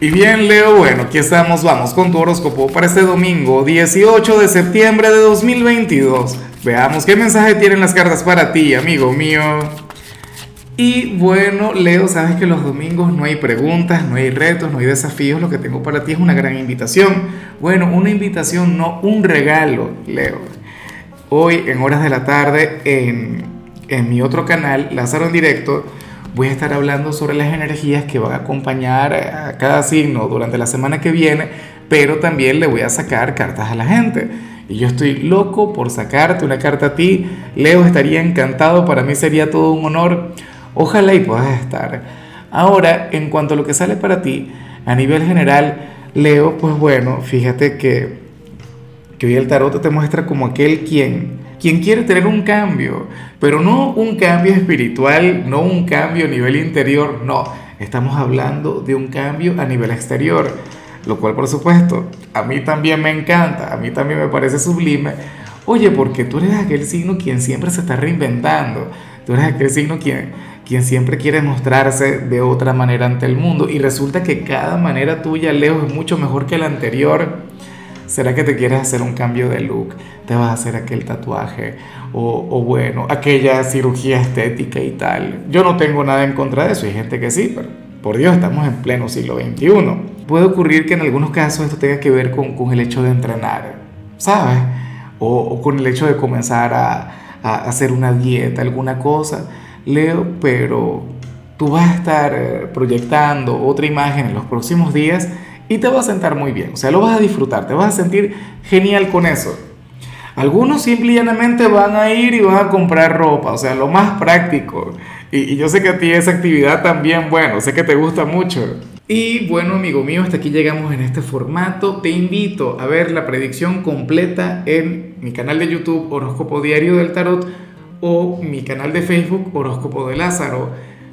Y bien, Leo, bueno, aquí estamos, vamos con tu horóscopo para este domingo 18 de septiembre de 2022. Veamos qué mensaje tienen las cartas para ti, amigo mío. Y bueno, Leo, sabes que los domingos no hay preguntas, no hay retos, no hay desafíos, lo que tengo para ti es una gran invitación. Bueno, una invitación, no un regalo, Leo. Hoy, en horas de la tarde, en, en mi otro canal, Lázaro en Directo, voy a estar hablando sobre las energías que van a acompañar a cada signo durante la semana que viene, pero también le voy a sacar cartas a la gente. Y yo estoy loco por sacarte una carta a ti. Leo estaría encantado, para mí sería todo un honor. Ojalá y puedas estar. Ahora, en cuanto a lo que sale para ti, a nivel general, Leo, pues bueno, fíjate que, que hoy el tarot te muestra como aquel quien quien quiere tener un cambio, pero no un cambio espiritual, no un cambio a nivel interior, no, estamos hablando de un cambio a nivel exterior, lo cual por supuesto a mí también me encanta, a mí también me parece sublime. Oye, porque tú eres aquel signo quien siempre se está reinventando, tú eres aquel signo quien, quien siempre quiere mostrarse de otra manera ante el mundo y resulta que cada manera tuya, Leo, es mucho mejor que la anterior. ¿Será que te quieres hacer un cambio de look? ¿Te vas a hacer aquel tatuaje? O, bueno, aquella cirugía estética y tal. Yo no tengo nada en contra de eso. Hay gente que sí, pero por Dios, estamos en pleno siglo XXI. Puede ocurrir que en algunos casos esto tenga que ver con, el hecho de entrenar, ¿sabes? O, o, con el hecho de comenzar a, a hacer una dieta, alguna cosa. Leo, pero tú vas a estar eh, proyectando otra imagen en los próximos días y te va a sentar muy bien, o sea, lo vas a disfrutar, te vas a sentir genial con eso. Algunos simplemente van a ir y van a comprar ropa, o sea, lo más práctico. Y, y, yo sé que a ti esa actividad también, bueno, sé que te gusta mucho. Y bueno, amigo mío, hasta aquí llegamos en este formato. Te invito a ver la predicción completa en mi canal de YouTube Horóscopo Diario del Tarot o mi canal de Facebook Horóscopo de Lázaro.